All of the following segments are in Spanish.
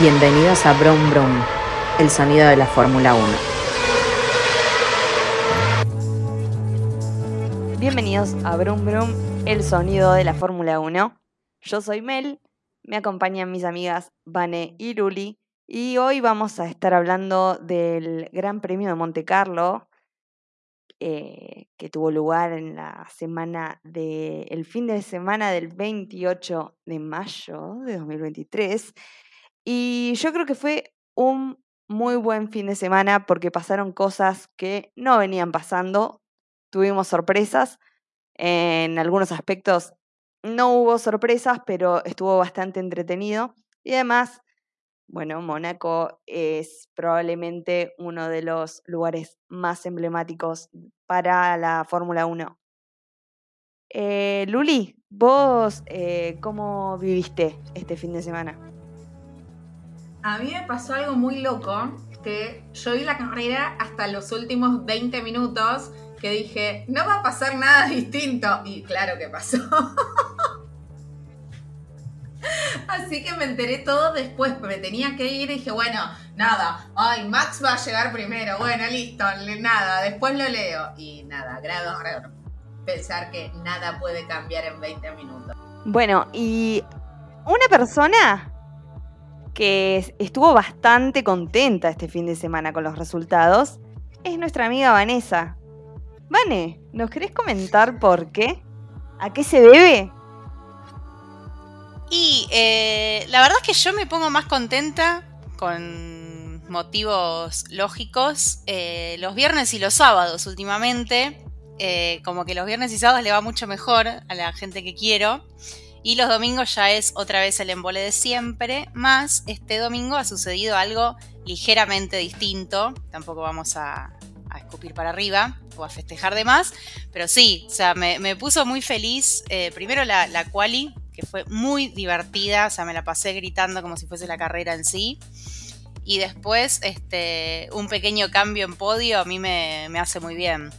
Bienvenidos a Brum Brum, el sonido de la Fórmula 1. Bienvenidos a Brum Brum, el sonido de la Fórmula 1. Yo soy Mel, me acompañan mis amigas Vane y Luli, y hoy vamos a estar hablando del Gran Premio de Monte Carlo, eh, que tuvo lugar en la semana de, el fin de semana del 28 de mayo de 2023 y yo creo que fue un muy buen fin de semana porque pasaron cosas que no venían pasando. Tuvimos sorpresas. En algunos aspectos no hubo sorpresas, pero estuvo bastante entretenido. Y además, bueno, Mónaco es probablemente uno de los lugares más emblemáticos para la Fórmula 1. Eh, Luli, vos, eh, ¿cómo viviste este fin de semana? A mí me pasó algo muy loco, que yo vi la carrera hasta los últimos 20 minutos, que dije, no va a pasar nada distinto. Y claro que pasó. Así que me enteré todo después, me tenía que ir y dije, bueno, nada, ay, Max va a llegar primero, bueno, listo, nada, después lo leo. Y nada, grado, grado. Pensar que nada puede cambiar en 20 minutos. Bueno, y una persona que estuvo bastante contenta este fin de semana con los resultados, es nuestra amiga Vanessa. Vane, ¿nos querés comentar por qué? ¿A qué se debe? Y eh, la verdad es que yo me pongo más contenta con motivos lógicos eh, los viernes y los sábados últimamente. Eh, como que los viernes y sábados le va mucho mejor a la gente que quiero. Y los domingos ya es otra vez el embole de siempre, más este domingo ha sucedido algo ligeramente distinto, tampoco vamos a, escupir para arriba o a festejar de más, pero sí, o sea, me, puso muy feliz, eh, primero la, la quali, que fue muy divertida, o sea, me la pasé gritando como si fuese la carrera en sí, y después este, un pequeño cambio en podio a mí me, me hace muy bien.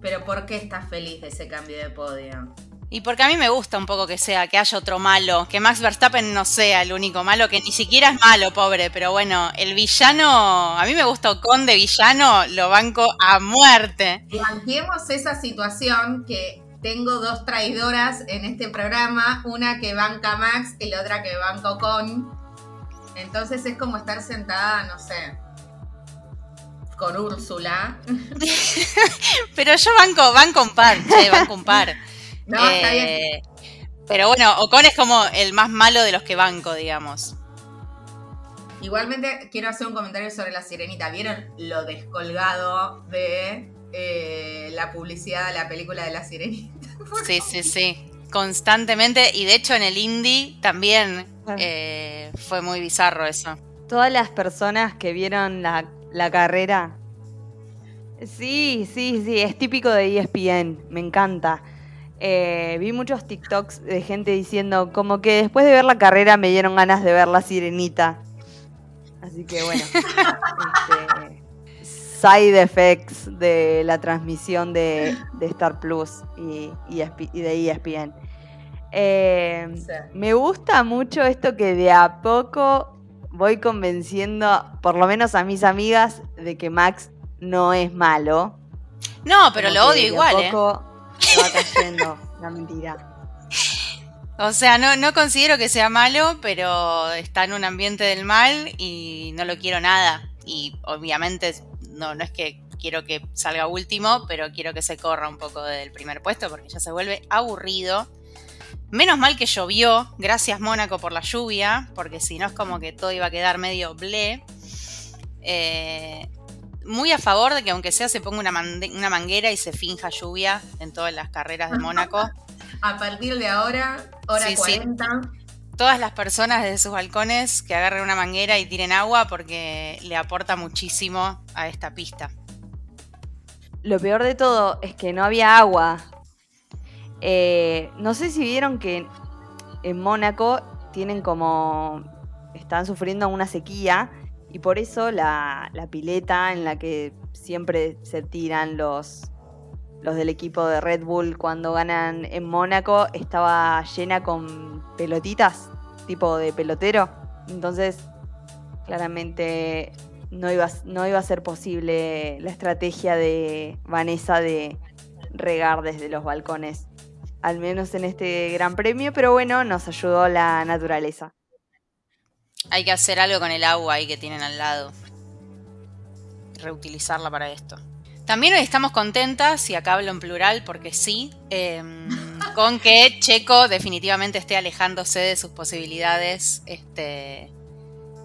Pero ¿por qué estás feliz de ese cambio de podio? Y porque a mí me gusta un poco que sea, que haya otro malo, que Max Verstappen no sea el único malo, que ni siquiera es malo, pobre, pero bueno, el villano, a mí me gusta Ocon de villano, lo banco a muerte. Planteemos esa situación que tengo dos traidoras en este programa, una que banca Max y la otra que banca Ocon. Entonces es como estar sentada, no sé, con Úrsula. pero yo banco, banco un par, che, banco un par. No, está bien. Eh, pero bueno, Ocon es como el más malo de los que banco, digamos. Igualmente quiero hacer un comentario sobre la sirenita. ¿Vieron lo descolgado de eh, la publicidad de la película de la sirenita? sí, sí, sí. Constantemente. Y de hecho en el indie también eh, fue muy bizarro eso. Todas las personas que vieron la, la carrera. Sí, sí, sí. Es típico de ESPN. Me encanta. Eh, vi muchos TikToks de gente diciendo como que después de ver la carrera me dieron ganas de ver la sirenita. Así que bueno. este, side effects de la transmisión de, Star Plus y, de ESPN. Eh, me gusta mucho esto que de a poco voy convenciendo, por lo menos a mis amigas, de que Max no es malo. No, pero lo odio igual, ¿eh? va cayendo la mentira. O sea, no, no considero que sea malo, pero está en un ambiente del mal y no lo quiero nada. Y obviamente no, no es que quiero que salga último, pero quiero que se corra un poco del primer puesto porque ya se vuelve aburrido. Menos mal que llovió, gracias Mónaco por la lluvia, porque si no es como que todo iba a quedar medio ble. Eh, muy a favor de que aunque sea se ponga una, una manguera y se finja lluvia en todas las carreras de Mónaco. a partir de ahora, hora 40. Todas las personas desde sus balcones que agarren una manguera y tiren agua porque le aporta muchísimo a esta pista. Lo peor de todo es que no había agua. Eh, no sé si vieron que en Mónaco tienen como. están sufriendo una sequía y por eso la, pileta en la que siempre se tiran los, los del equipo de Red Bull cuando ganan en Mónaco estaba llena con pelotitas, tipo de pelotero. Entonces Claramente no iba, no iba a ser posible la estrategia de Vanessa de regar desde los balcones, al menos en este gran premio, pero bueno, nos ayudó la naturaleza. Hay que hacer algo con el agua ahí que tienen al lado. Reutilizarla para esto. También hoy estamos contentas, y acá hablo en plural porque sí, em, con que Checo definitivamente esté alejándose de sus posibilidades este,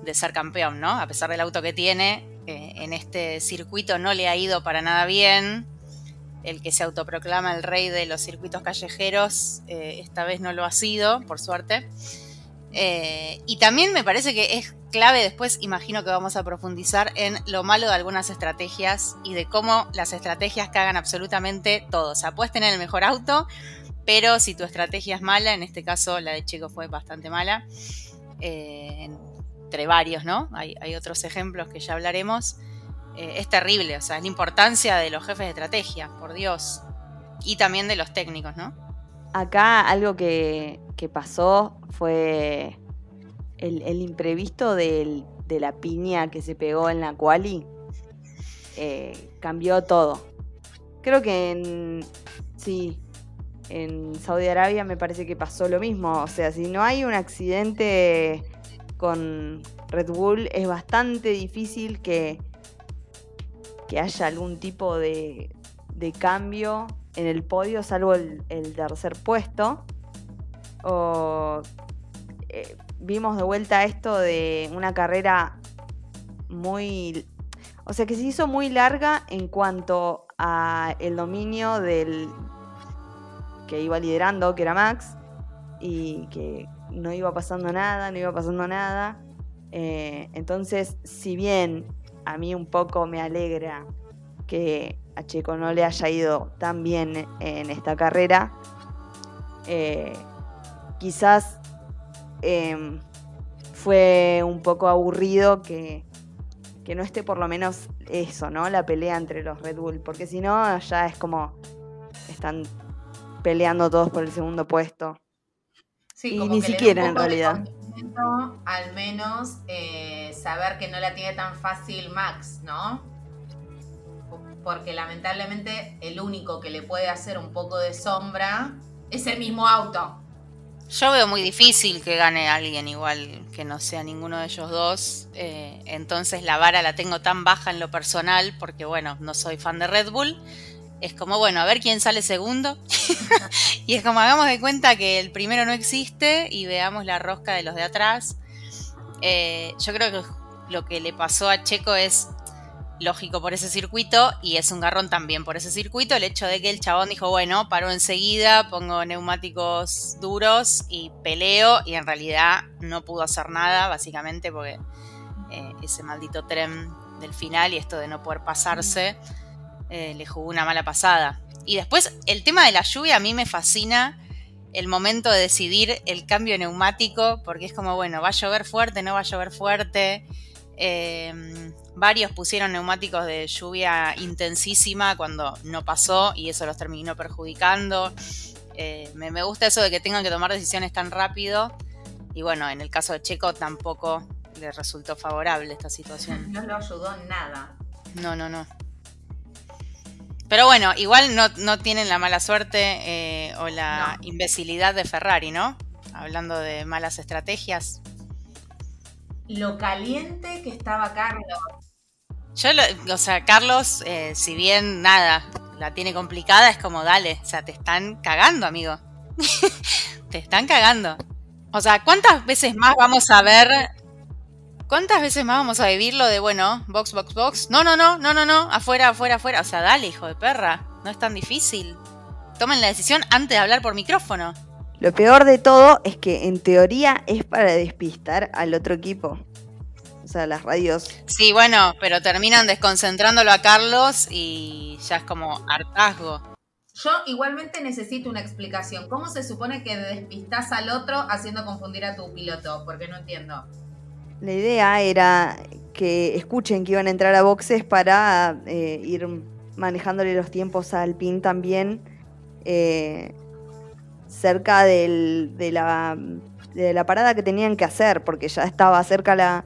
de ser campeón, ¿no? A pesar del auto que tiene, eh, en este circuito no le ha ido para nada bien. El que se autoproclama el rey de los circuitos callejeros, eh, esta vez no lo ha sido, por suerte. Eh, y también me parece que es clave después, imagino que vamos a profundizar en lo malo de algunas estrategias y de cómo las estrategias cagan absolutamente todo. O sea, puedes tener el mejor auto, pero si tu estrategia es mala, en este caso la de Checo fue bastante mala, eh, entre varios, ¿no? Hay, otros ejemplos que ya hablaremos. Eh, es terrible, o sea, es la importancia de los jefes de estrategia, por Dios. Y también de los técnicos, ¿no? Acá algo que, pasó fue el, imprevisto de la piña que se pegó en la quali. Eh, cambió todo. Creo que en, sí, en Saudi Arabia me parece que pasó lo mismo. O sea, si no hay un accidente con Red Bull, es bastante difícil que, que haya algún tipo de, de cambio en el podio, salvo el, tercer puesto. O, eh, vimos de vuelta esto de una carrera muy... O sea, que se hizo muy larga en cuanto a dominio del que iba liderando, que era Max, y que no iba pasando nada, no iba pasando nada. Eh, entonces, si bien a mí un poco me alegra que a Checo no le haya ido tan bien en esta carrera, eh, quizás em, fue un poco aburrido que, que, no esté por lo menos eso, ¿no? La pelea entre los Red Bull, porque si no ya es como están peleando todos por el segundo puesto. y ni siquiera en realidad. Al menos eh, saber que no la tiene tan fácil Max, ¿no? Porque lamentablemente el único que le puede hacer un poco de sombra es el mismo auto. Yo veo muy difícil que gane alguien igual que no sea ninguno de ellos dos. Eh, entonces la vara la tengo tan baja en lo personal porque bueno, no soy fan de Red Bull. Es como, bueno, a ver quién sale segundo. y es como, hagamos de cuenta que el primero no existe y veamos la rosca de los de atrás. Eh, yo creo que lo que le pasó a Checo es lógico por ese circuito y es un garrón también por ese circuito. El hecho de que el chabón dijo, bueno, paro enseguida, pongo neumáticos duros y peleo y en realidad no pudo hacer nada, básicamente porque eh, ese maldito tren del final y esto de no poder pasarse eh, le jugó una mala pasada. Y después el tema de la lluvia a mí me fascina el momento de decidir el cambio neumático porque es como, bueno, va a llover fuerte, no va a llover fuerte. Eh, Varios pusieron neumáticos de lluvia intensísima cuando no pasó y eso los terminó perjudicando. Eh, me, gusta eso de que tengan que tomar decisiones tan rápido. Y bueno, en el caso de Checo tampoco le resultó favorable esta situación. No lo ayudó nada. No, no, no. Pero bueno, igual no, tienen la mala suerte eh, o la imbecilidad de Ferrari, ¿no? Hablando de malas estrategias, lo caliente que estaba Carlos. Yo, o sea, Carlos, eh, si bien nada, la tiene complicada, es como, dale, o sea, te están cagando, amigo. te están cagando. O sea, ¿cuántas veces más vamos a ver? ¿Cuántas veces más vamos a vivir lo de, bueno, box, box, box? No, no, no, no, no, no, afuera, afuera, afuera. O sea, dale, hijo de perra, no es tan difícil. Tomen la decisión antes de hablar por micrófono. Lo peor de todo es que en teoría es para despistar al otro equipo. O sea, las radios. Sí, bueno, pero terminan desconcentrándolo a Carlos y ya es como hartazgo. Yo igualmente necesito una explicación. ¿Cómo se supone que despistas al otro haciendo confundir a tu piloto? Porque no entiendo. La idea era que escuchen que iban a entrar a boxes para eh, ir manejándole los tiempos al PIN también. Eh, cerca de, la, de la parada que tenían que hacer, porque ya estaba cerca la,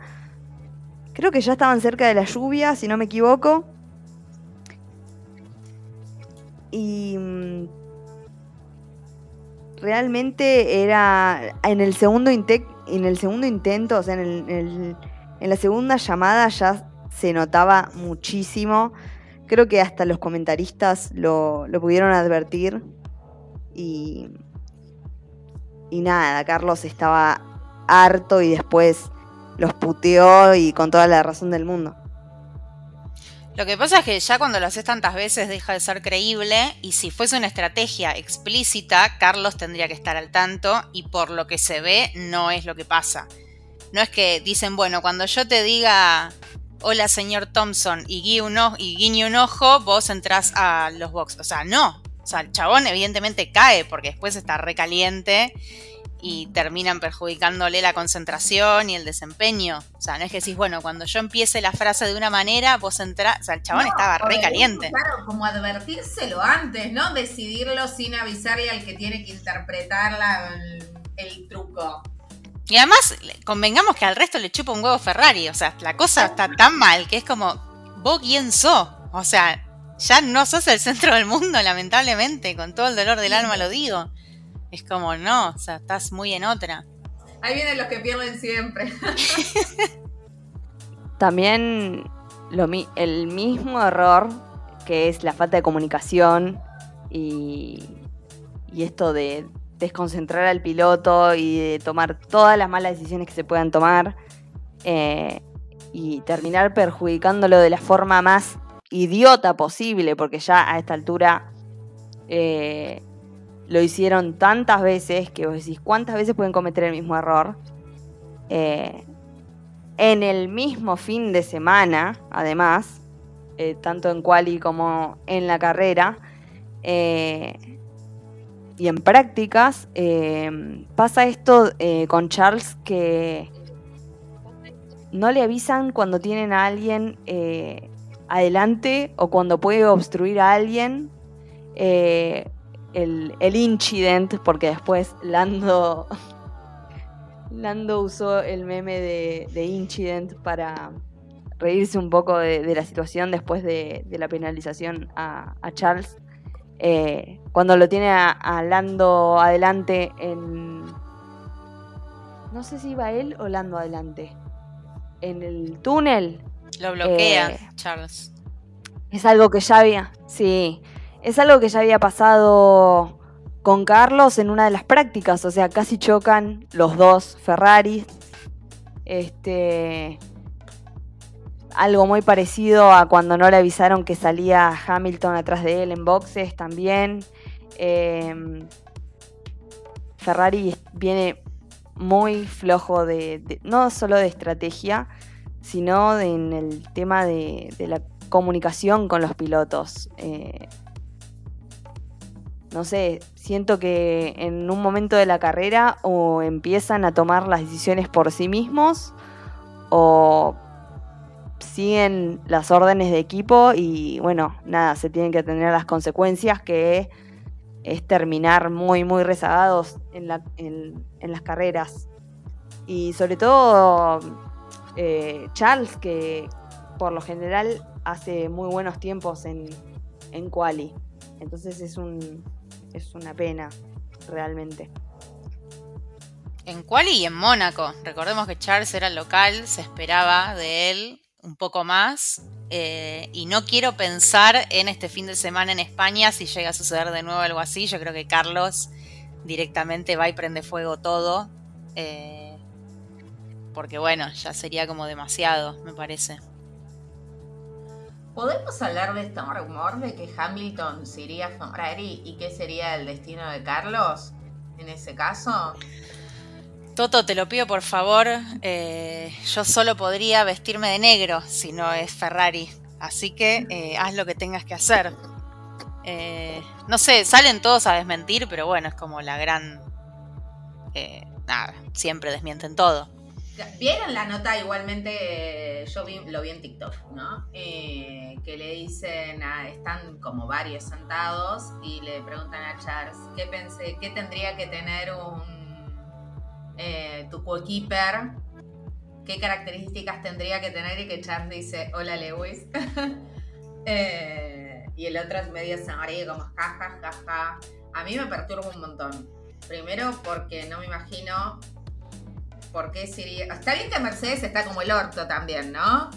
creo que ya estaban cerca de la lluvia, si no me equivoco. Y mm, realmente era en el segundo, en el segundo intento, o sea, en, la segunda llamada ya se notaba muchísimo. Creo que hasta los comentaristas lo, lo pudieron advertir. Y, y nada, Carlos estaba harto y después los puteó y con toda la razón del mundo. Lo que pasa es que ya cuando lo haces tantas veces deja de ser creíble y si fuese una estrategia explícita, Carlos tendría que estar al tanto y por lo que se ve no es lo que pasa. No es que dicen, bueno, cuando yo te diga hola señor Thompson y, guiñe un ojo, vos entrás a los box. O sea, no. O sea, el chabón evidentemente cae porque después está recaliente y terminan perjudicándole la concentración y el desempeño. O sea, no es que decís, bueno, cuando yo empiece la frase de una manera, vos entrás, o sea, el chabón estaba re caliente. Claro, como advertírselo antes, ¿no? Decidirlo sin avisarle al que tiene que interpretar el, truco. Y además, convengamos que al resto le chupa un huevo Ferrari, o sea, la cosa está tan mal que es como, vos quién sos, o sea, ya no sos el centro del mundo, lamentablemente, con todo el dolor del alma lo digo. Es como, no, o sea, estás muy en otra. Ahí vienen los que pierden siempre. También lo, el mismo error que es la falta de comunicación y, y esto de desconcentrar al piloto y de tomar todas las malas decisiones que se puedan tomar eh, y terminar perjudicándolo de la forma más idiota posible, porque ya a esta altura eh, lo hicieron tantas veces que vos decís, ¿cuántas veces pueden cometer el mismo error? Eh, en el mismo fin de semana, además, eh, tanto en quali como en la carrera, y en prácticas, pasa esto con Charles que no le avisan cuando tienen a alguien adelante o cuando puede obstruir a alguien el, el incident, porque después Lando, Lando usó el meme de, de incident para reírse un poco de, la situación después de, la penalización a, Charles. Eh, cuando lo tiene a, Lando adelante en... No sé si iba él o Lando adelante. En el túnel. Lo bloquea eh, Charles. Es algo que ya había... Sí, es algo que ya había pasado con Carlos en una de las prácticas, o sea, casi chocan los dos Ferraris. Este algo muy parecido a cuando no le avisaron que salía Hamilton atrás de él en boxes también. Em, Ferrari viene muy flojo de, no solo de estrategia, sino en el tema de, la comunicación con los pilotos. Eh, no sé, siento que en un momento de la carrera o empiezan a tomar las decisiones por sí mismos o siguen las órdenes de equipo y bueno, nada, se tienen que tener las consecuencias que es terminar muy, muy rezagados en, las carreras. Y sobre todo eh, Charles, que por lo general hace muy buenos tiempos en, en quali. Entonces es un, es una pena, realmente. En Quali y en Mónaco. Recordemos que Charles era local, se esperaba de él un poco más. Eh, y no quiero pensar en este fin de semana en España si llega a suceder de nuevo algo así. Yo creo que Carlos directamente va y prende fuego todo. Eh, porque bueno, ya sería como demasiado, me parece. ¿Podemos hablar de este rumor de que Hamilton se iría a Ferrari y qué sería el destino de Carlos en ese caso? Toto, te lo pido por favor. Eh, yo solo podría vestirme de negro si no es Ferrari. Así que eh, haz lo que tengas que hacer. Eh, no sé, salen todos a desmentir, pero bueno, es como la gran... nada, siempre desmienten todo. Vieron la nota igualmente, yo lo vi en TikTok, ¿no? Eh, que le dicen, están como varios sentados y le preguntan a Charles, ¿qué, pensé, qué tendría que tener un eh, tu coequiper qué características tendría que tener y que Charles dice, hola Lewis. Eh, y el otro es medio sonríe como jaja, jaja. A mí me perturba un montón. Primero porque no me imagino por qué sería... Está bien que Mercedes está como el orto también, ¿no?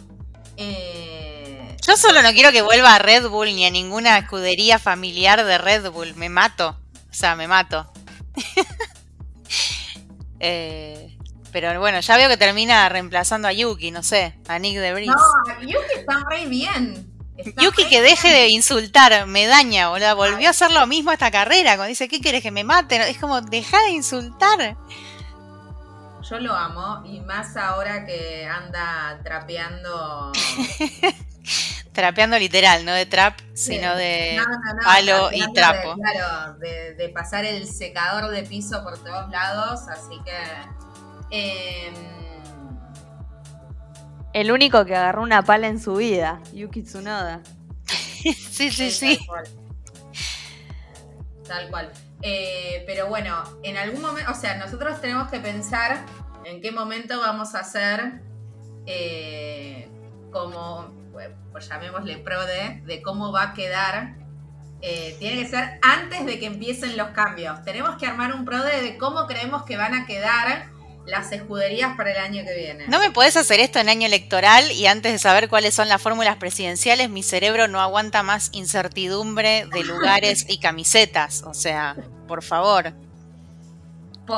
Eh, Yo solo no quiero que vuelva a Red Bull ni a ninguna escudería familiar de Red Bull. Me mato. O sea, me mato. eh, pero bueno, ya veo que termina reemplazando a Yuki, no sé, a Nick de No, Yuki está muy bien. Yuki que deje de insultar, me daña, boludo. Volvió a hacer lo mismo esta carrera. Cuando dice, ¿qué quieres que me maten? Es como, deja de insultar. Yo lo amo, y más ahora que anda trapeando. trapeando literal, no de trap, sino de palo y trapo. claro, de pasar el secador de piso por todos lados, así que Em, el único que agarró una pala en su vida, Yuki Tsunoda. sí, sí, sí. Tal cual. Eh, pero bueno, en algún momento, o sea, nosotros tenemos que pensar en qué momento vamos a hacer eh, como, pues llamémosle PRODE, de cómo va a quedar. Eh, tiene que ser antes de que empiecen los cambios. Tenemos que armar un PRODE de cómo creemos que van a quedar las escuderías para el año que viene. No me podés hacer esto en año electoral y antes de saber cuáles son las fórmulas presidenciales, mi cerebro no aguanta más incertidumbre de lugares y camisetas. O sea, por favor.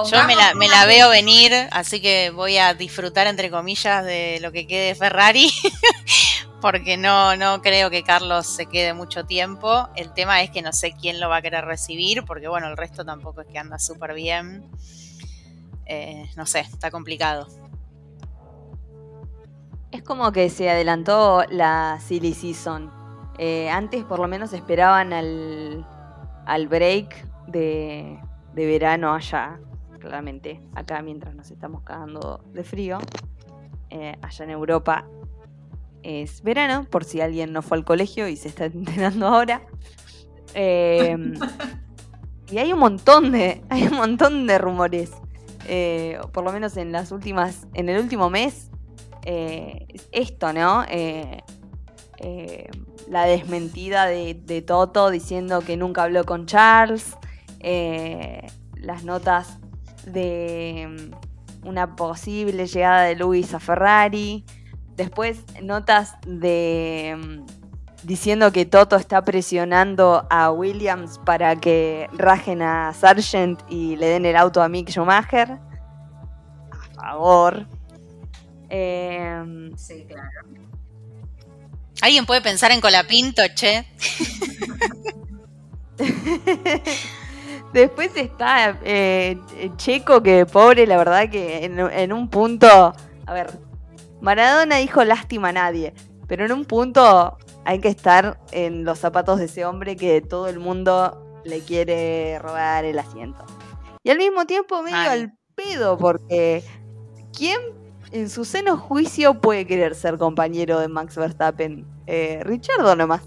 Yo me la, me la, veo venir, así que voy a disfrutar, entre comillas, de lo que quede Ferrari, porque no, no creo que Carlos se quede mucho tiempo. El tema es que no sé quién lo va a querer recibir, porque bueno, el resto tampoco es que anda súper bien. Eh, no sé, está complicado. Es como que se adelantó la silly season. Eh, antes por lo menos esperaban al, al break de, verano allá, claramente, acá mientras nos estamos cagando de frío. Eh, allá en Europa es verano, por si alguien no fue al colegio y se está enterando ahora. y hay un montón de, hay un montón de rumores eh, por lo menos en las últimas, en el último mes, eh, esto, ¿no? Eh, la desmentida de, Toto diciendo que nunca habló con Charles, las notas de mm, una posible llegada de Luis a Ferrari, después notas de mm, diciendo que Toto está presionando a Williams para que rajen a Sargent y le den el auto a Mick Schumacher. A favor. Em, sí, claro. ¿Alguien puede pensar en Colapinto, che? Después está eh, Checo, que pobre, la verdad que en, en un punto... A ver, Maradona dijo lástima a nadie, pero en un punto hay que estar en los zapatos de ese hombre que todo el mundo le quiere robar el asiento. Y al mismo tiempo medio al pedo, porque ¿quién en su seno juicio puede querer ser compañero de Max Verstappen? Eh, Richardo nomás.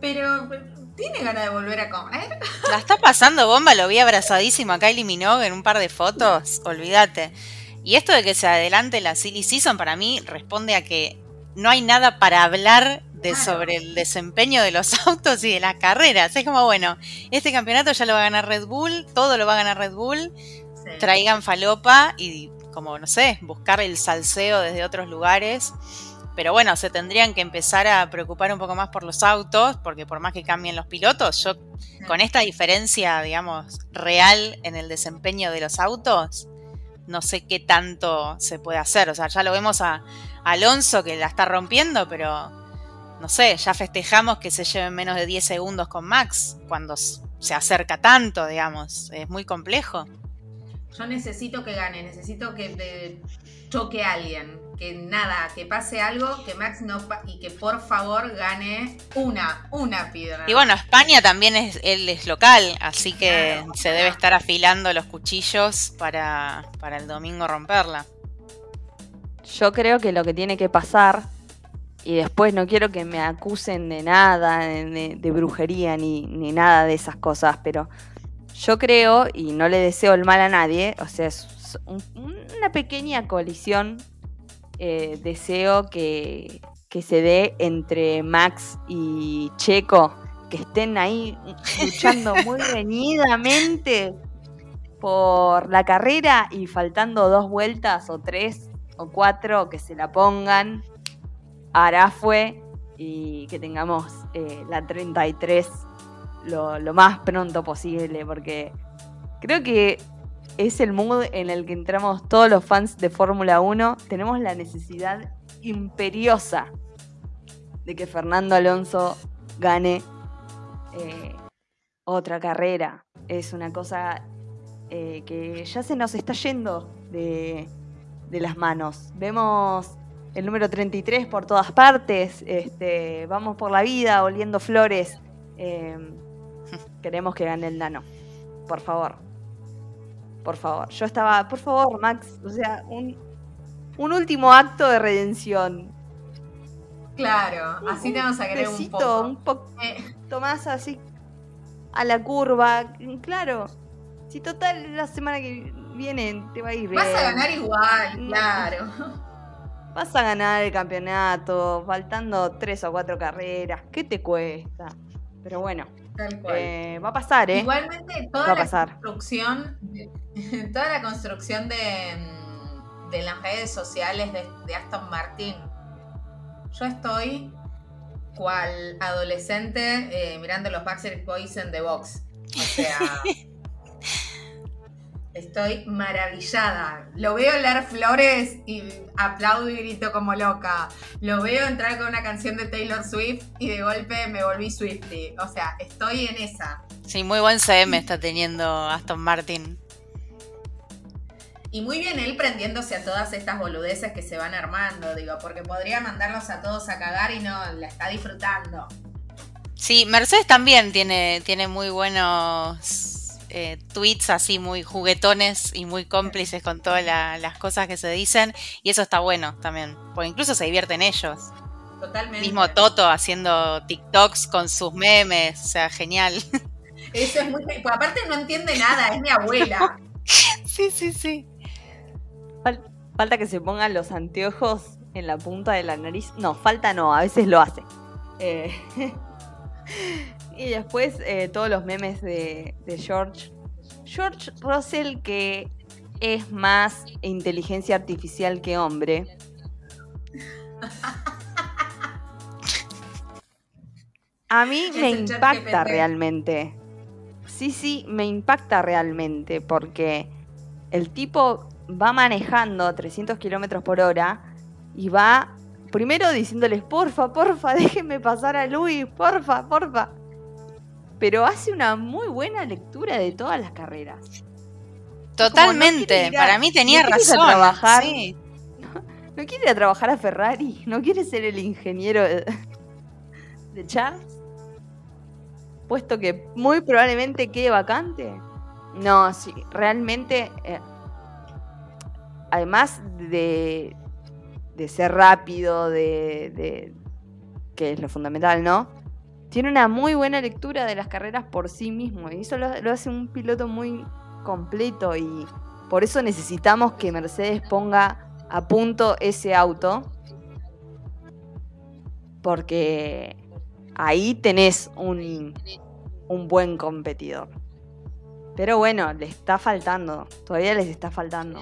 Pero tiene ganas de volver a comer. La está pasando bomba, lo vi abrazadísimo a Kylie Minogue en un par de fotos, olvídate. Y esto de que se adelante la silly season para mí responde a que no hay nada para hablar de sobre el desempeño de los autos y de las carreras. Es como, bueno, este campeonato ya lo va a ganar Red Bull, todo lo va a ganar Red Bull, traigan falopa y, como, no sé, buscar el salseo desde otros lugares. Pero bueno, se tendrían que empezar a preocupar un poco más por los autos, porque por más que cambien los pilotos, yo con esta diferencia, digamos, real en el desempeño de los autos, no sé qué tanto se puede hacer. O sea, ya lo vemos a Alonso que la está rompiendo, pero no sé, ya festejamos que se lleven menos de 10 segundos con Max cuando se acerca tanto, digamos. Es muy complejo. Yo necesito que gane, necesito que choque a alguien. Que nada, que pase algo, que Max no y que por favor gane una, una piedra. Y bueno, España también es, él es local, así que se debe estar afilando los cuchillos para, para el domingo romperla. Yo creo que lo que tiene que pasar y después no quiero que me acusen de nada, de, brujería ni, ni, nada de esas cosas, pero yo creo, y no le deseo el mal a nadie, o sea, es una pequeña colisión eh, deseo que, que se dé entre Max y Checo, que estén ahí luchando muy reñidamente por la carrera y faltando dos vueltas o tres o cuatro que se la pongan. Arafue y que tengamos eh, la 33 lo, lo más pronto posible, porque creo que es el mood en el que entramos todos los fans de Fórmula 1. Tenemos la necesidad imperiosa de que Fernando Alonso gane eh, otra carrera. Es una cosa eh, que ya se nos está yendo de, de las manos. Vemos el número 33 por todas partes, este, vamos por la vida oliendo flores. Eh, queremos que gane el nano, por favor. Por favor. Yo estaba, por favor, Max, o sea, un, un último acto de redención. Claro, así Un te vamos a querer un poco. un poco Eh, más así a la curva. Claro, si total la semana que viene te va a ir bien. vas a ganar igual, claro. Vas a ganar el campeonato, faltando tres o cuatro carreras. ¿Qué te cuesta? Pero bueno, Tal cual. eh, va a pasar, ¿eh? Igualmente, toda la pasar. construcción, toda la construcción de, mm, de las redes sociales de, de Aston Martin, yo estoy cual adolescente eh, mirando los Backstreet Boys en The Box. O sea, estoy maravillada. Lo veo leer flores y aplaudo y grito como loca. Lo veo entrar con una canción de Taylor Swift y de golpe me volví Swifty. O sea, estoy en esa. Sí, muy buen CM está teniendo Aston Martin. Y muy bien él prendiéndose a todas estas boludeces que se van armando, digo, porque podría mandarlos a todos a cagar y no, la está disfrutando. Sí, Mercedes también tiene, tiene muy buenos eh, tweets así muy juguetones y muy cómplices con todas la- las cosas que se dicen. Y eso está bueno también, porque incluso se divierten ellos. Totalmente. Mismo Toto haciendo TikToks con sus memes, o sea, genial. Eso es muy... Pues aparte no entiende nada, es mi abuela. sí, sí, sí. Fal- falta que se pongan los anteojos en la punta de la nariz. No, falta no, a veces lo hace. Eh, y después eh, todos los memes de, de George. George Russell, que es más inteligencia artificial que hombre. A mí me impacta realmente. Sí, sí, me impacta realmente porque el tipo va manejando a 300 kilómetros por hora y va primero diciéndoles, porfa, porfa, déjenme pasar a Luis, porfa, porfa. Pero hace una muy buena lectura de todas las carreras. Totalmente, a- para mí tenía no razón. trabajar. sí. ¿No quiere ir a trabajar a Ferrari? ¿No quiere ser el ingeniero de, de Charles? Puesto que muy probablemente quede vacante. No, sí, realmente. eh, además de, de ser rápido, de, de- que es lo fundamental, ¿no? Tiene una muy buena lectura de las carreras por sí mismo. Y eso lo, hace un piloto muy completo. Y por eso necesitamos que Mercedes ponga a punto ese auto. Porque ahí tenés un, un buen competidor. Pero bueno, le está faltando. Todavía les está faltando.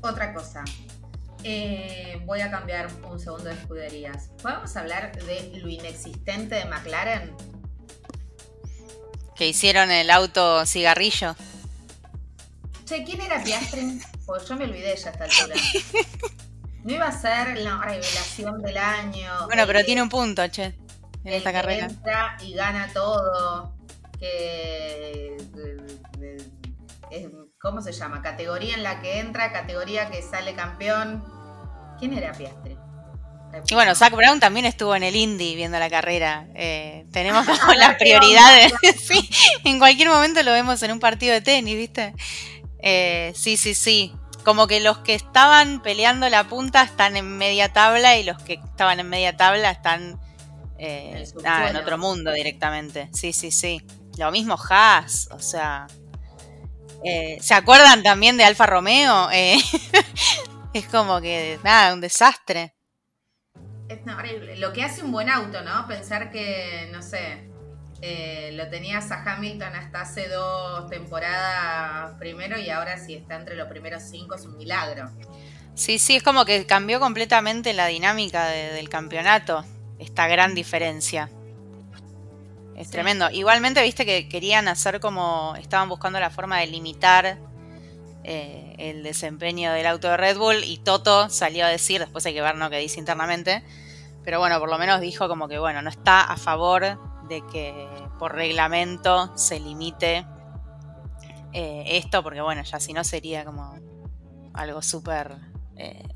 Otra cosa. Eh, voy a cambiar un segundo de escuderías. ¿Podemos hablar de lo inexistente de McLaren? Que hicieron el auto cigarrillo. Che, ¿quién era Piastri? Porque yo me olvidé ya a esta altura. No iba a ser la revelación del año. Bueno, pero que- tiene un punto, che, en el esta que carrera. entra y gana todo. Que. ¿Cómo se llama? Categoría en la que entra, categoría que sale campeón. ¿Quién era Piastri? Y bueno, Zach Brown también estuvo en el Indy viendo la carrera. Eh, tenemos como las prioridades. sí, en cualquier momento lo vemos en un partido de tenis, ¿viste? Eh, sí, sí, sí. Como que los que estaban peleando la punta están en media tabla y los que estaban en media tabla están eh, En otro mundo directamente. Sí, sí, sí. Lo mismo Haas, o sea. ¿Se acuerdan también de Alfa Romeo? Es como que, nada, un desastre. Es horrible. Lo que hace un buen auto, ¿no? Pensar que, no sé, eh, lo tenías a Hamilton hasta hace dos temporadas primero y ahora si está entre los primeros cinco es un milagro. Sí, sí, es como que cambió completamente la dinámica del campeonato, esta gran diferencia. Es tremendo. Igualmente, viste que querían hacer como, estaban buscando la forma de limitar eh, el desempeño del auto de Red Bull y Toto salió a decir, después hay que ver no qué dice internamente, pero bueno, por lo menos dijo como que bueno, no está a favor de que por reglamento se limite eh, esto, porque bueno, ya si no sería como algo súper, eh,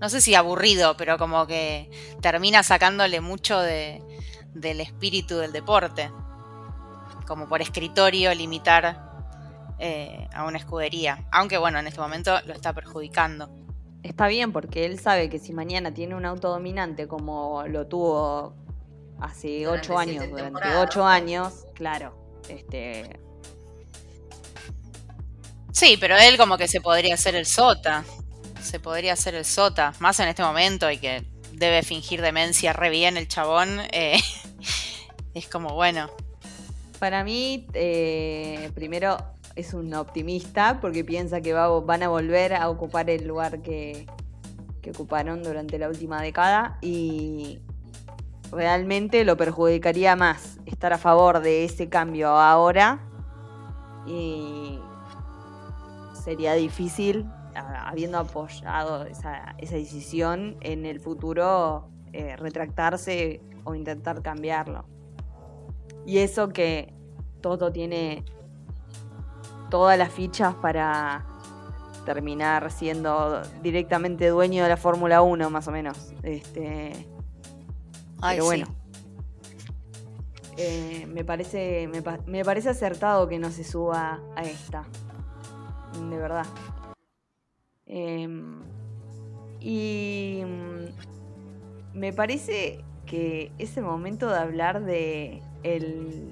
no sé si aburrido, pero como que termina sacándole mucho de, del espíritu del deporte, como por escritorio limitar eh, a una escudería. Aunque bueno, en este momento lo está perjudicando. Está bien porque él sabe que si mañana tiene un auto dominante como lo tuvo hace ocho años, durante ocho años, claro, este... Sí, pero él como que se podría hacer el sota. Se podría hacer el sota, más en este momento y que debe fingir demencia re bien el chabón. Eh, es como bueno. Para mí, eh, primero es un optimista porque piensa que van a volver a ocupar el lugar que, ocuparon durante la última década y realmente lo perjudicaría más estar a favor de ese cambio ahora y sería difícil, habiendo apoyado esa, decisión, en el futuro eh, retractarse o intentar cambiarlo. Y eso que Toto tiene todas las fichas para terminar siendo directamente dueño de la Fórmula 1, más o menos. Este, pero bueno. Eh, me, parece, me, parece acertado que no se suba a esta. De verdad. Em, y mm, me parece que ese momento de hablar de el,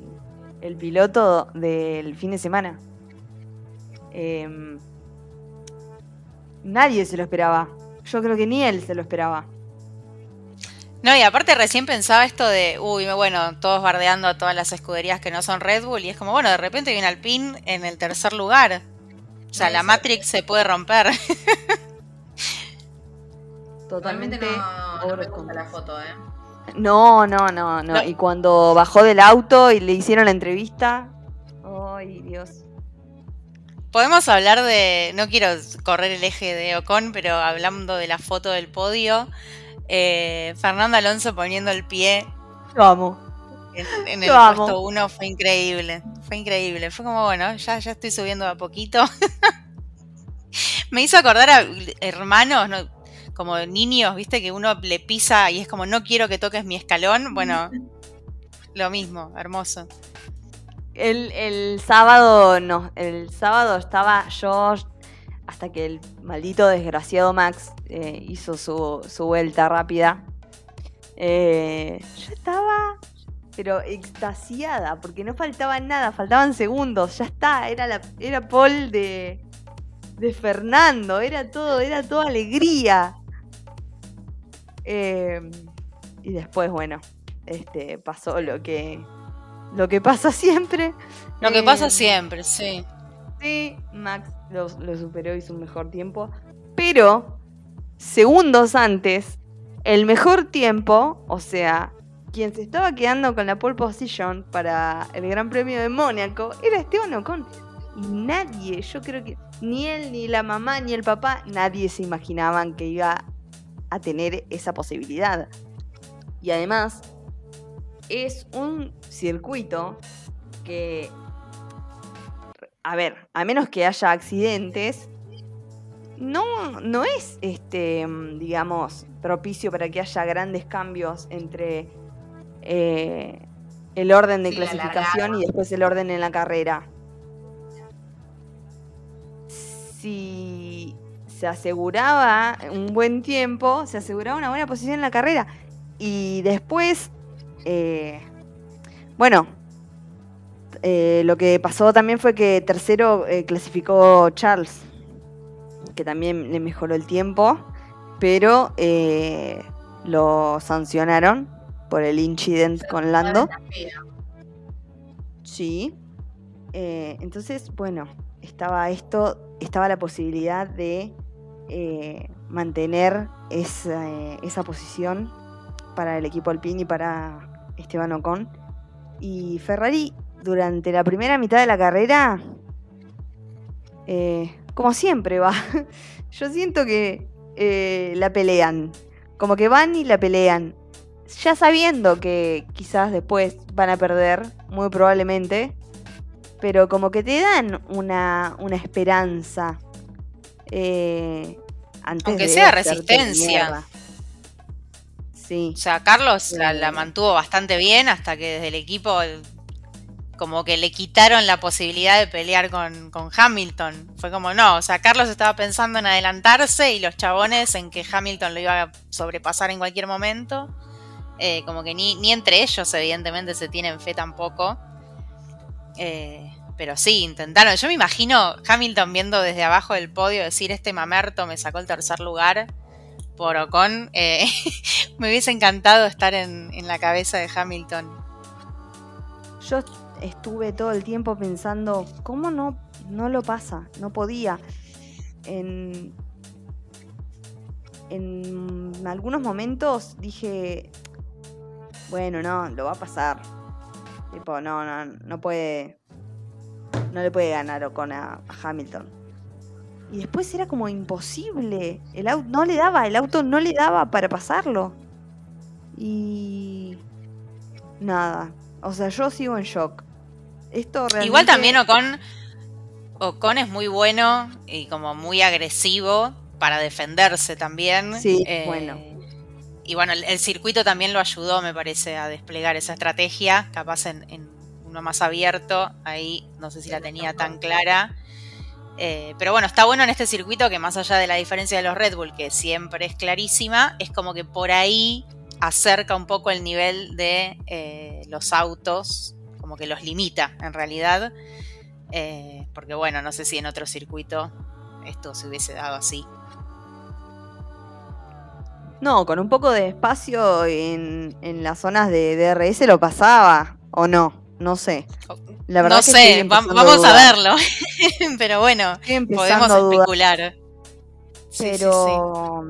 el piloto del fin de semana Em, nadie se lo esperaba. Yo creo que ni él se lo esperaba. No, y aparte recién pensaba esto de, uy, bueno, todos bardeando a todas las escuderías que no son Red Bull, y es como, bueno, de repente viene Alpine en el tercer lugar. O sea, la Matrix se puede romper. Totalmente no, no me gusta la foto, ¿eh? No, no, no, no. Y cuando bajó del auto y le hicieron la entrevista, ay, Dios. Podemos hablar de. No quiero correr el eje de Ocon, pero hablando de la foto del podio. Eh, Fernando Alonso poniendo el pie. Lo amo. En, el puesto uno fue increíble. Fue increíble. Fue como, bueno, ya, ya estoy subiendo a poquito. Me hizo acordar a hermanos, como niños, viste, que uno le pisa y es como, no quiero que toques mi escalón. Bueno, lo mismo, hermoso. El, sábado, no, el sábado estaba yo hasta que el maldito desgraciado Max eh, hizo su, vuelta rápida. Eh, yo estaba, pero extasiada, porque no faltaba nada, faltaban segundos, ya está, era, la, era Paul de, de Fernando, era todo, era toda alegría. Eh, y después, bueno, este, pasó lo que, lo que pasa siempre. Lo que pasa eh, siempre, sí. Sí, Max lo, superó, hizo un mejor tiempo. Pero, segundos antes, el mejor tiempo, o sea, quien se estaba quedando con la pole position para el Gran Premio de Mónaco, era Esteban Ocon. Y nadie, yo creo que ni él, ni la mamá, ni el papá, nadie se imaginaban que iba a tener esa posibilidad. Y además, es un circuito que, a ver, a menos que haya accidentes, no, no es, este, digamos, propicio para que haya grandes cambios entre eh, el orden de clasificación y después el orden en la carrera. Si se aseguraba un buen tiempo, se aseguraba una buena posición en la carrera. Y después eh, bueno, eh, lo que pasó también fue que tercero eh, clasificó Charles. que también le mejoró el tiempo, pero lo sancionaron por el incident con Lando. Sí. Entonces, bueno, estaba esto, estaba la posibilidad de mantener esa, esa, posición para el equipo Alpine y para Esteban Ocon. Y Ferrari, durante la primera mitad de la carrera, eh, como siempre va, yo siento que la pelean, como que van y la pelean, ya sabiendo que quizás después van a perder, muy probablemente, pero como que te dan una, una esperanza. Eh, Aunque sea resistencia. Sí. O sea, Carlos la, mantuvo bastante bien hasta que desde el equipo como que le quitaron la posibilidad de pelear con, con, Hamilton. Fue como, no, o sea, Carlos estaba pensando en adelantarse y los chabones en que Hamilton lo iba a sobrepasar en cualquier momento. Eh, como que ni, ni, entre ellos, evidentemente, se tienen fe tampoco. Eh, pero sí, intentaron. Yo me imagino Hamilton viendo desde abajo del podio decir: Este mamerto me sacó el tercer lugar por Ocon. Eh, me hubiese encantado estar en, la cabeza de Hamilton. Yo estuve todo el tiempo pensando: ¿Cómo no, no lo pasa? No podía. En, algunos momentos dije: Bueno, no, lo va a pasar Tipo, no, no, no puede. No le puede ganar Ocon a, Hamilton. Y después era como imposible. El auto no le daba, el auto no le daba para pasarlo. Y. Nada. O sea, yo sigo en shock. Esto realmente... Igual también Ocon. Ocon es muy bueno y como muy agresivo para defenderse también. Sí, eh, bueno y bueno, el, circuito también lo ayudó, me parece, a desplegar esa estrategia, capaz en, uno más abierto, ahí no sé si la tenía tan clara. Eh, pero bueno, está bueno en este circuito que más allá de la diferencia de los Red Bull, que siempre es clarísima, es como que por ahí acerca un poco el nivel de eh, los autos, como que los limita en realidad. Eh, porque bueno, no sé si en otro circuito esto se hubiese dado así. No, con un poco de espacio en, las zonas de DRS lo pasaba, o no, no sé. La verdad no sé, vamos a, verlo. Pero bueno, podemos especular. Pero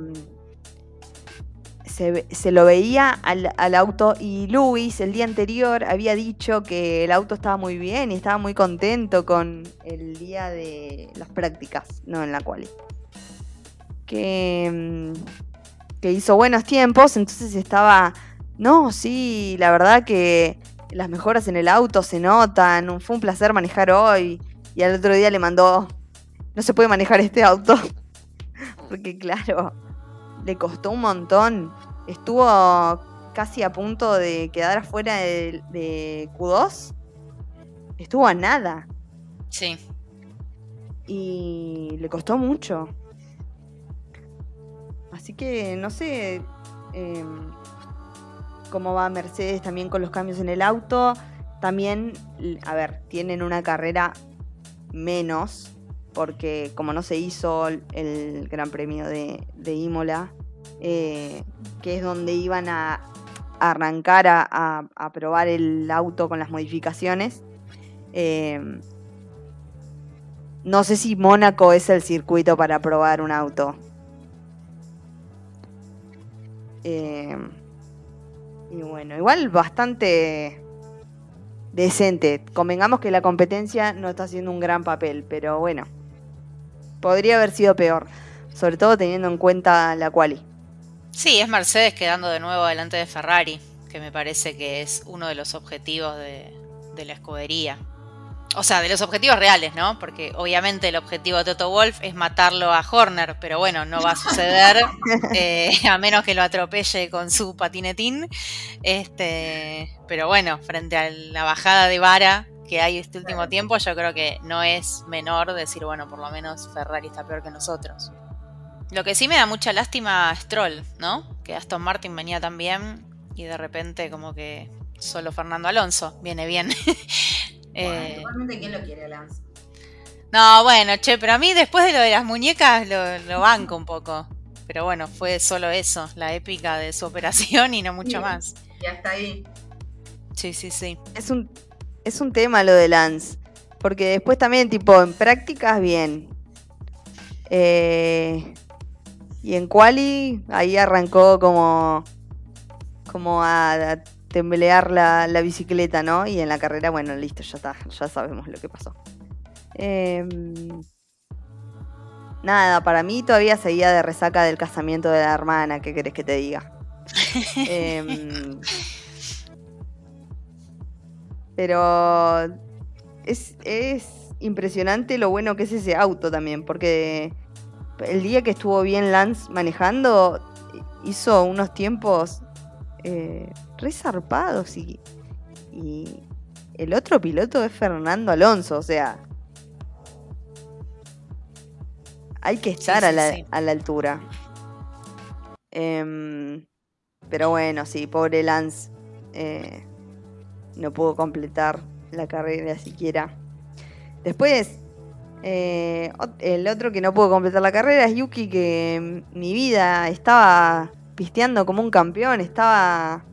Se, lo veía al, al, auto y Luis el día anterior había dicho que el auto estaba muy bien y estaba muy contento con el día de las prácticas, no en la cual. Que mm, que hizo buenos tiempos, entonces estaba, no, sí, la verdad que las mejoras en el auto se notan, fue un placer manejar hoy. Y al otro día le mandó, no se puede manejar este auto. Porque claro, le costó un montón. Estuvo casi a punto de quedar afuera de, de Q2. Estuvo a nada. Sí. Y le costó mucho. Así que no sé em, cómo va Mercedes también con los cambios en el auto. También, a ver, tienen una carrera menos, porque como no se hizo el Gran Premio de, Imola, eh, que es donde iban a arrancar a, probar el auto con las modificaciones. Em, no sé si Mónaco es el circuito para probar un auto. Eh, y bueno, igual bastante decente. Convengamos que la competencia no está haciendo un gran papel, pero bueno, podría haber sido peor, sobre todo teniendo en cuenta la quali. Sí, es Mercedes quedando de nuevo delante de Ferrari, que me parece que es uno de los objetivos de la escudería. O sea, de los objetivos reales, ¿no? Porque obviamente el objetivo de Toto Wolf es matarlo a Horner, pero bueno, no va a suceder eh, a menos que lo atropelle con su patinetín. Este, pero bueno, frente a la bajada de vara que hay este último tiempo, yo creo que no es menor decir, bueno, por lo menos Ferrari está peor que nosotros. Lo que sí me da mucha lástima Stroll, ¿no? Que Aston Martin venía tan bien y de repente como que solo Fernando Alonso viene bien. Eh, ¿quién lo quiere, Alonso? No, bueno, che, pero a mí después de lo de las muñecas lo, lo banco un poco. Pero bueno, fue solo eso, la épica de su operación y no mucho Sí. más. Y hasta ahí. Sí, sí, sí. Es un, es un tema lo de Lance. Porque después también, tipo, en prácticas, bien. Eh, y en quali, ahí arrancó como, como a, a temblear la, la bicicleta, ¿no? Y en la carrera, bueno, listo, ya está, ya sabemos lo que pasó. Em, nada, para mí todavía seguía de resaca del casamiento de la hermana, ¿qué querés que te diga? Em, pero es, es impresionante lo bueno que es ese auto también, porque el día que estuvo bien Lance manejando, hizo unos tiempos eh, re zarpados y, y el otro piloto es Fernando Alonso, o sea, hay que estar sí, a, la, sí. a la altura. Em, pero bueno, sí, pobre Lance eh, no pudo completar la carrera siquiera. Después, eh, el otro que no pudo completar la carrera es Yuki, que mm, mi vida estaba pisteando como un campeón, estaba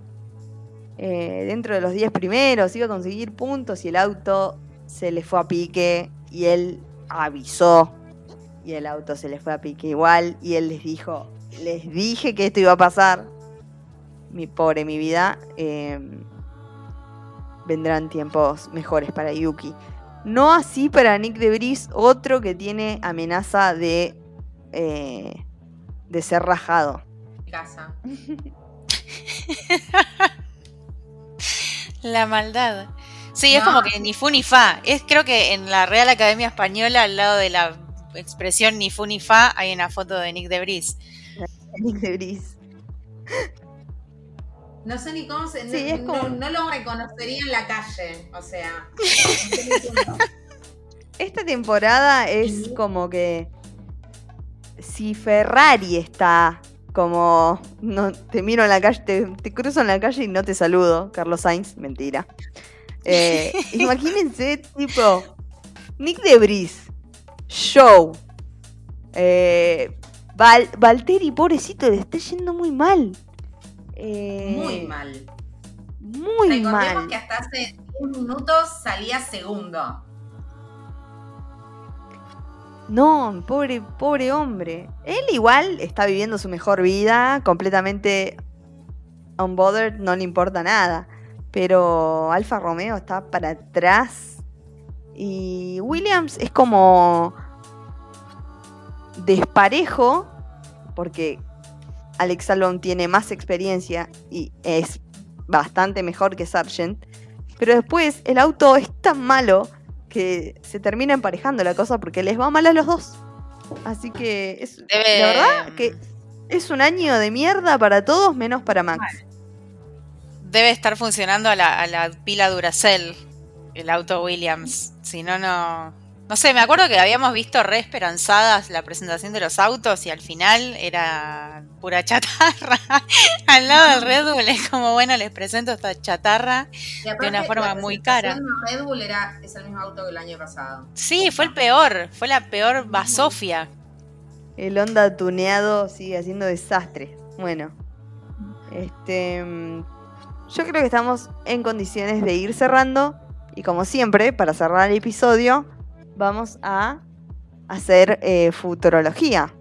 eh, dentro de los 10 primeros, iba a conseguir puntos y el auto se le fue a pique y él avisó y el auto se le fue a pique igual y él les dijo, les dije que esto iba a pasar. Mi pobre mi vida. eh, vendrán tiempos mejores para Yuki. No así para Nick Debris, otro que tiene amenaza de, eh, de ser rajado. Casa. La maldad. Sí, es como que ni fu ni fa. Es creo que en la Real Academia Española, al lado de la expresión ni fu ni fa, hay una foto de Nick Debris. Nick Debris. No sé ni cómo se. Sí, no, es como- no- no lo reconocería en la calle. O sea. Esta temporada es como que si Ferrari está como no te miro en la calle, te, te cruzo en la calle y no te saludo, Carlos Sainz, mentira. Eh, imagínense, tipo, Nick Debris, Show, eh, Val- Valtteri, pobrecito, le está yendo muy mal. Eh, Muy mal. Muy Recordemos mal. que hasta hace 10 minutos salía segundo. No, pobre, pobre hombre. Él igual está viviendo su mejor vida, completamente unbothered, no le importa nada. Pero Alfa Romeo está para atrás. Y Williams es como desparejo, porque Alex Albon tiene más experiencia y es bastante mejor que Sargent. Pero después el auto es tan malo que se termina emparejando la cosa porque les va mal a los dos. Así que es, Debe- la verdad que es un año de mierda para todos menos para Max. Debe estar funcionando a la, a la pila Duracell, el auto Williams. Si no, no. No sé, me acuerdo que habíamos visto re esperanzadas la presentación de los autos y al final era pura chatarra. al lado del Red Bull es como, bueno, les presento esta chatarra. Y aparte, una forma la muy presentación de Red Bull era, es el mismo auto que el año pasado. Sí, fue el peor, fue la peor basofia. El Honda tuneado sigue haciendo desastre. Bueno, este, mm, yo creo que estamos en condiciones de ir cerrando. Y como siempre, para cerrar el episodio, vamos a hacer eh, futurología.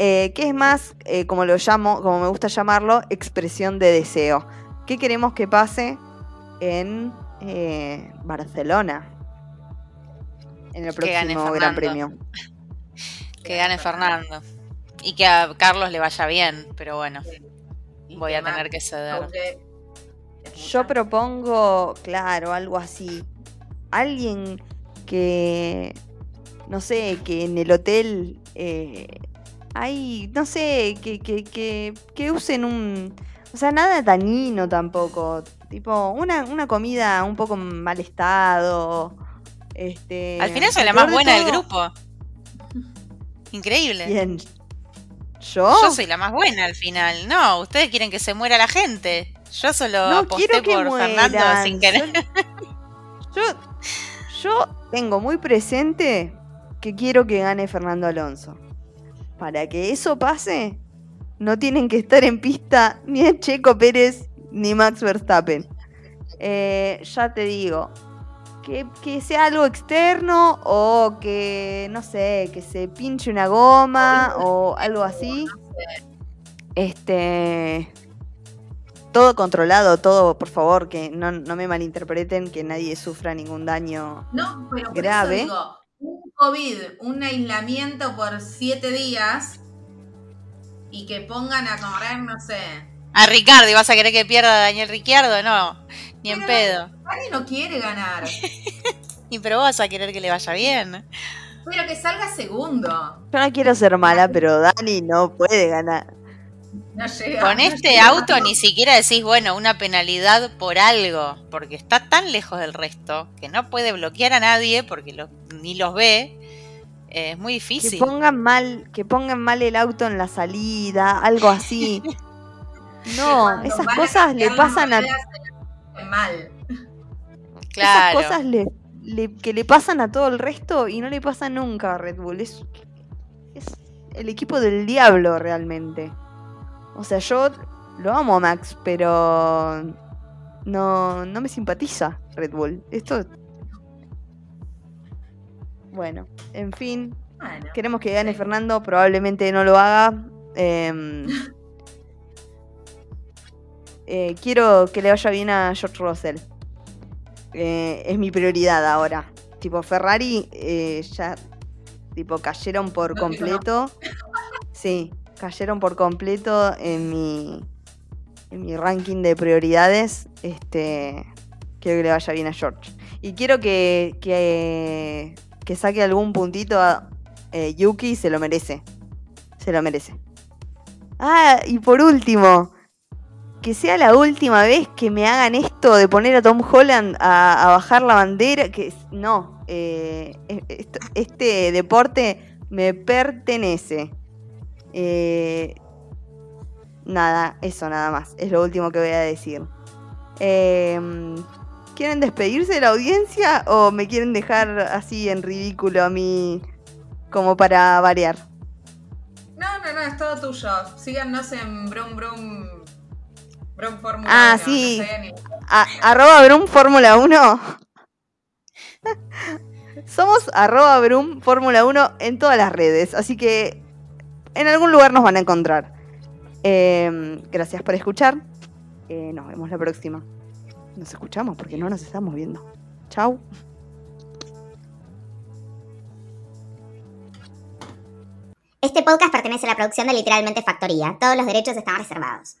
Eh, que es más, eh, como lo llamo, como me gusta llamarlo, expresión de deseo. ¿Qué queremos que pase en eh, Barcelona? En el Que gane próximo Gran. Premio. Que gane Fernando. Y que a Carlos le vaya bien, pero bueno, voy a tener que ceder. Yo propongo, claro, algo así. Alguien que, no sé, que en el hotel eh, hay, no sé, que, que, que, que usen un... O sea, nada dañino tampoco. Tipo, una, una comida un poco en mal estado. Este, Al final soy la más buena del grupo. Increíble. ¿Quién? ¿Yo? Yo soy la más buena al final. No, ustedes quieren que se muera la gente. Yo solo no aposté quiero que por Fernando mueran. sin querer. Yo, yo tengo muy presente que quiero que gane Fernando Alonso. Para que eso pase, no tienen que estar en pista ni Checo Pérez ni Max Verstappen. Eh, ya te digo, que, que, sea algo externo o que, no sé, que se pinche una goma o algo así. Este. Todo controlado, todo, por favor, que no, no me malinterpreten, que nadie sufra ningún daño no, pero por grave. Eso digo, un COVID, un aislamiento por siete días y que pongan a correr, no sé. A Ricardo, ¿y vas a querer que pierda Daniel Ricciardo? No, ni en pedo. Nadie no quiere ganar. y pero vos vas a querer que le vaya bien. Pero que salga segundo. Yo no quiero ser mala, pero Dani no puede ganar. No llega, Con no este llega. auto ni siquiera decís, bueno, una penalidad por algo, porque está tan lejos del resto que no puede bloquear a nadie porque lo- ni los ve. Eh, es muy Que difícil. pongan mal, que pongan mal el auto en la salida, algo así. No, esas cosas le pasan a mal. Claro. esas cosas le, le- que le pasan a todo el resto y no le pasa nunca a Red Bull. Es, es el equipo del diablo realmente. O sea, yo lo amo a Max, pero no, no me simpatiza Red Bull. Esto. Bueno, en fin, Bueno, queremos que gane Fernando, probablemente no lo haga. Em, eh, quiero que le vaya bien a George Russell. Eh, es mi prioridad ahora. Tipo, Ferrari eh, ya tipo cayeron por No, digo, no. completo. Sí, cayeron por completo en mi en mi ranking de prioridades. Este quiero que le vaya bien a George. Y quiero que, que, que saque algún puntito a eh, Yuki, se lo merece. Se lo merece. Ah, y por último, que sea la última vez que me hagan esto de poner a Tom Holland a, bajar la bandera. Que no, eh, este deporte me pertenece. Eh, nada, eso nada más. Es lo último que voy a decir. Em, ¿Quieren despedirse de la audiencia o me quieren dejar así en ridículo a mí como para variar? No, no, no, es todo tuyo. Síganos en Brum Brum. Brum Fórmula Ah, 1, sí. no sé, ni- A- arroba Brum Fórmula 1. Somos arroba Brum Fórmula 1 en todas las redes, así que en algún lugar nos van a encontrar. Em, gracias por escuchar. Eh, nos vemos la próxima. Nos escuchamos porque no nos estamos viendo. Chau. Este podcast pertenece a la producción de Literalmente Factoría. Todos los derechos están reservados.